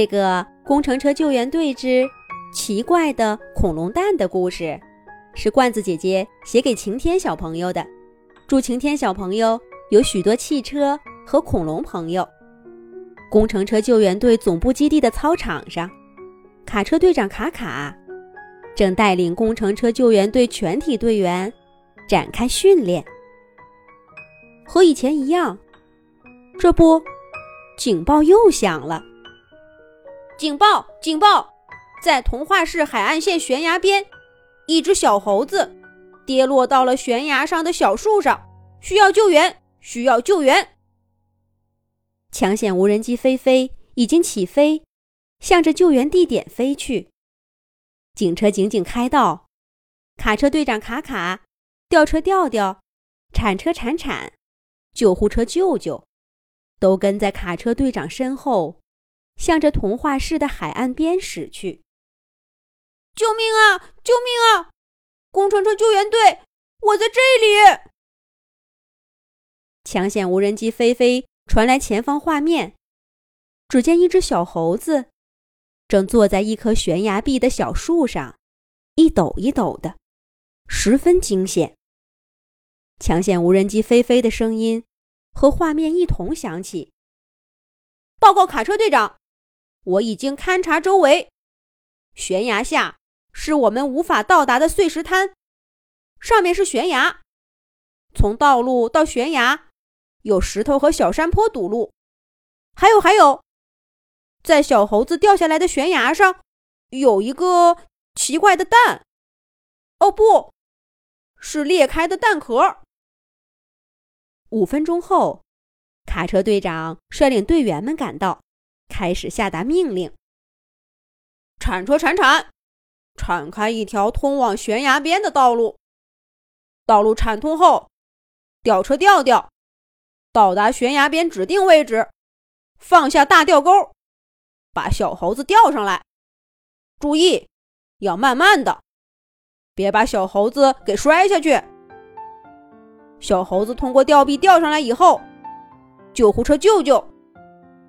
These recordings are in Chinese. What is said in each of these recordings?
这个工程车救援队之奇怪的恐龙蛋的故事，是罐子姐姐写给晴天小朋友的。祝晴天小朋友有许多汽车和恐龙朋友。工程车救援队总部基地的操场上，卡车队长卡卡正带领工程车救援队全体队员展开训练。和以前一样，这不，警报又响了。警报！警报！在童话市海岸线悬崖边，一只小猴子跌落到了悬崖上的小树上，需要救援！需要救援！抢险无人机飞飞已经起飞，向着救援地点飞去。警车警警开道，卡车队长卡卡，吊车吊吊，铲车铲铲，救护车救救，都跟在卡车队长身后。向着童话市的海岸边驶去。救命啊！救命啊！工程车救援队，我在这里。抢险无人机飞飞传来前方画面，只见一只小猴子正坐在一棵悬崖壁的小树上，一抖一抖的，十分惊险。抢险无人机飞飞的声音和画面一同响起。报告卡车队长。我已经勘察周围，悬崖下是我们无法到达的碎石滩，上面是悬崖。从道路到悬崖，有石头和小山坡堵路。还有还有，在小猴子掉下来的悬崖上，有一个奇怪的蛋。哦，不是裂开的蛋壳。五分钟后，卡车队长率领队员们赶到。开始下达命令：铲车铲铲，铲开一条通往悬崖边的道路。道路铲通后，吊车吊吊，到达悬崖边指定位置，放下大吊钩，把小猴子吊上来。注意，要慢慢的，别把小猴子给摔下去。小猴子通过吊臂吊上来以后，救护车救救。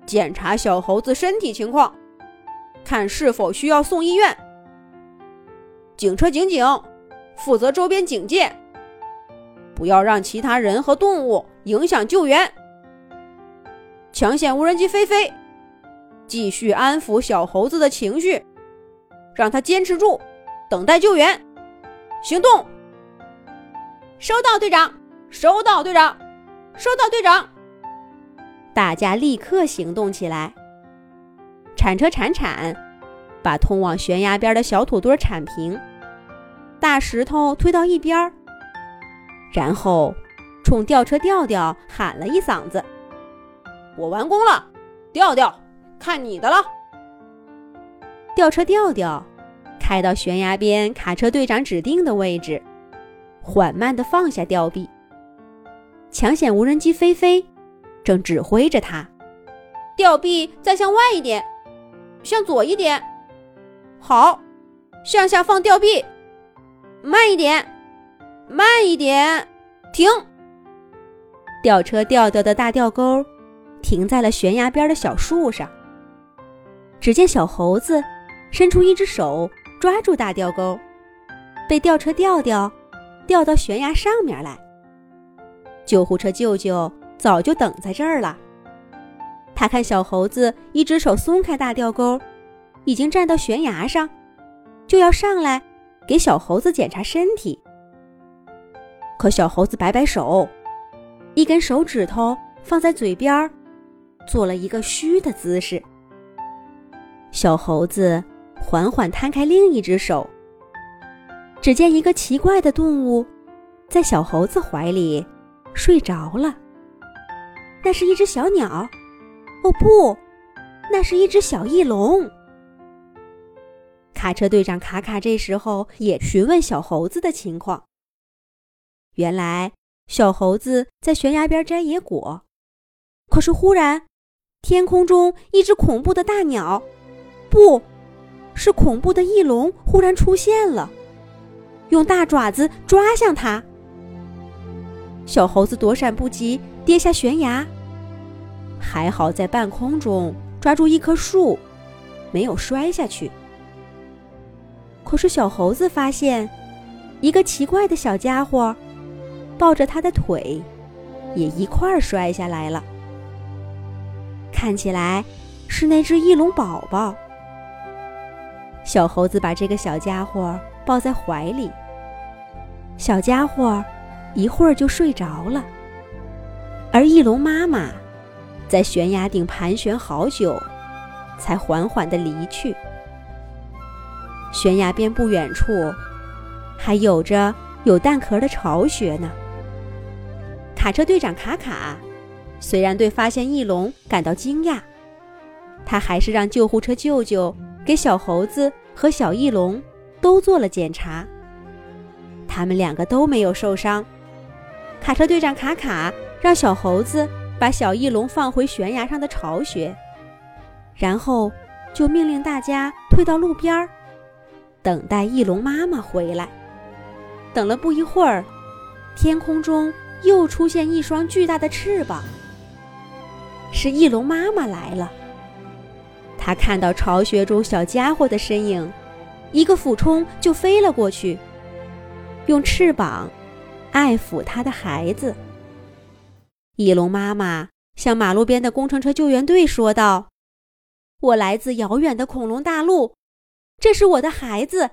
检查小猴子身体情况，看是否需要送医院。警车警警，负责周边警戒，不要让其他人和动物影响救援。抢险无人机飞飞，继续安抚小猴子的情绪，让他坚持住，等待救援。行动！收到，队长。收到，队长。收到，队长。大家立刻行动起来，铲车铲铲，把通往悬崖边的小土堆铲平，大石头推到一边儿，然后冲吊车吊吊喊了一嗓子：“我完工了，吊吊，看你的了。”吊车吊吊开到悬崖边卡车队长指定的位置，缓慢地放下吊臂，抢险无人机飞飞。正指挥着他，吊臂再向外一点，向左一点，好，向下放吊臂，慢一点，慢一点，停。吊车吊吊的大吊钩停在了悬崖边的小树上。只见小猴子伸出一只手抓住大吊钩，被吊车吊吊吊到悬崖上面来。救护车舅舅。早就等在这儿了。他看小猴子一只手松开大吊钩，已经站到悬崖上，就要上来给小猴子检查身体。可小猴子摆摆手，一根手指头放在嘴边，做了一个嘘的姿势。小猴子缓缓摊开另一只手，只见一个奇怪的动物在小猴子怀里睡着了。那是一只小鸟，哦不，那是一只小翼龙。卡车队长卡卡这时候也询问小猴子的情况。原来小猴子在悬崖边摘野果，可是忽然，天空中一只恐怖的大鸟，不是恐怖的翼龙，忽然出现了，用大爪子抓向他。小猴子躲闪不及。跌下悬崖，还好在半空中抓住一棵树，没有摔下去。可是小猴子发现，一个奇怪的小家伙抱着他的腿，也一块儿摔下来了。看起来是那只翼龙宝宝。小猴子把这个小家伙抱在怀里，小家伙一会儿就睡着了，而翼龙妈妈在悬崖顶盘旋好久，才缓缓地离去。悬崖边不远处，还有着有蛋壳的巢穴呢。卡车队长卡卡虽然对发现翼龙感到惊讶，他还是让救护车舅舅给小猴子和小翼龙都做了检查。他们两个都没有受伤。卡车队长卡卡让小猴子把小翼龙放回悬崖上的巢穴，然后就命令大家退到路边儿。等待翼龙妈妈回来。等了不一会儿，天空中又出现一双巨大的翅膀。是翼龙妈妈来了。它看到巢穴中小家伙的身影，一个俯冲就飞了过去，用翅膀爱抚它的孩子。翼龙妈妈向马路边的工程车救援队说道：“我来自遥远的恐龙大陆。”这是我的孩子，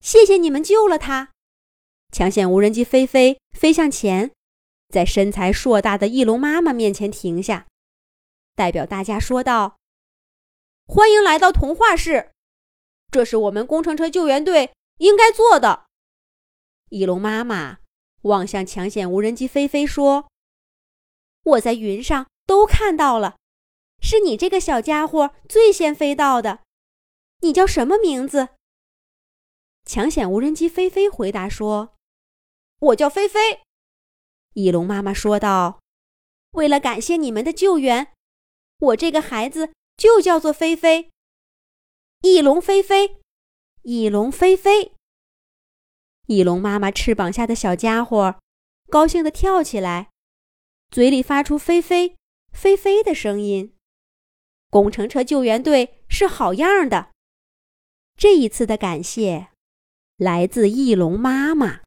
谢谢你们救了他。抢险无人机飞飞飞向前，在身材硕大的翼龙妈妈面前停下，代表大家说道：“欢迎来到童话市，这是我们工程车救援队应该做的。”翼龙妈妈望向抢险无人机飞飞说：“我在云上都看到了，是你这个小家伙最先飞到的。”你叫什么名字？抢险无人机菲菲回答说：“我叫菲菲。”翼龙妈妈说道：“为了感谢你们的救援，我这个孩子就叫做菲菲。翼龙菲菲，翼龙菲菲。”翼龙妈妈翅膀下的小家伙高兴地跳起来，嘴里发出“飞飞，飞飞”的声音。工程车救援队是好样的。这一次的感谢，来自翼龙妈妈。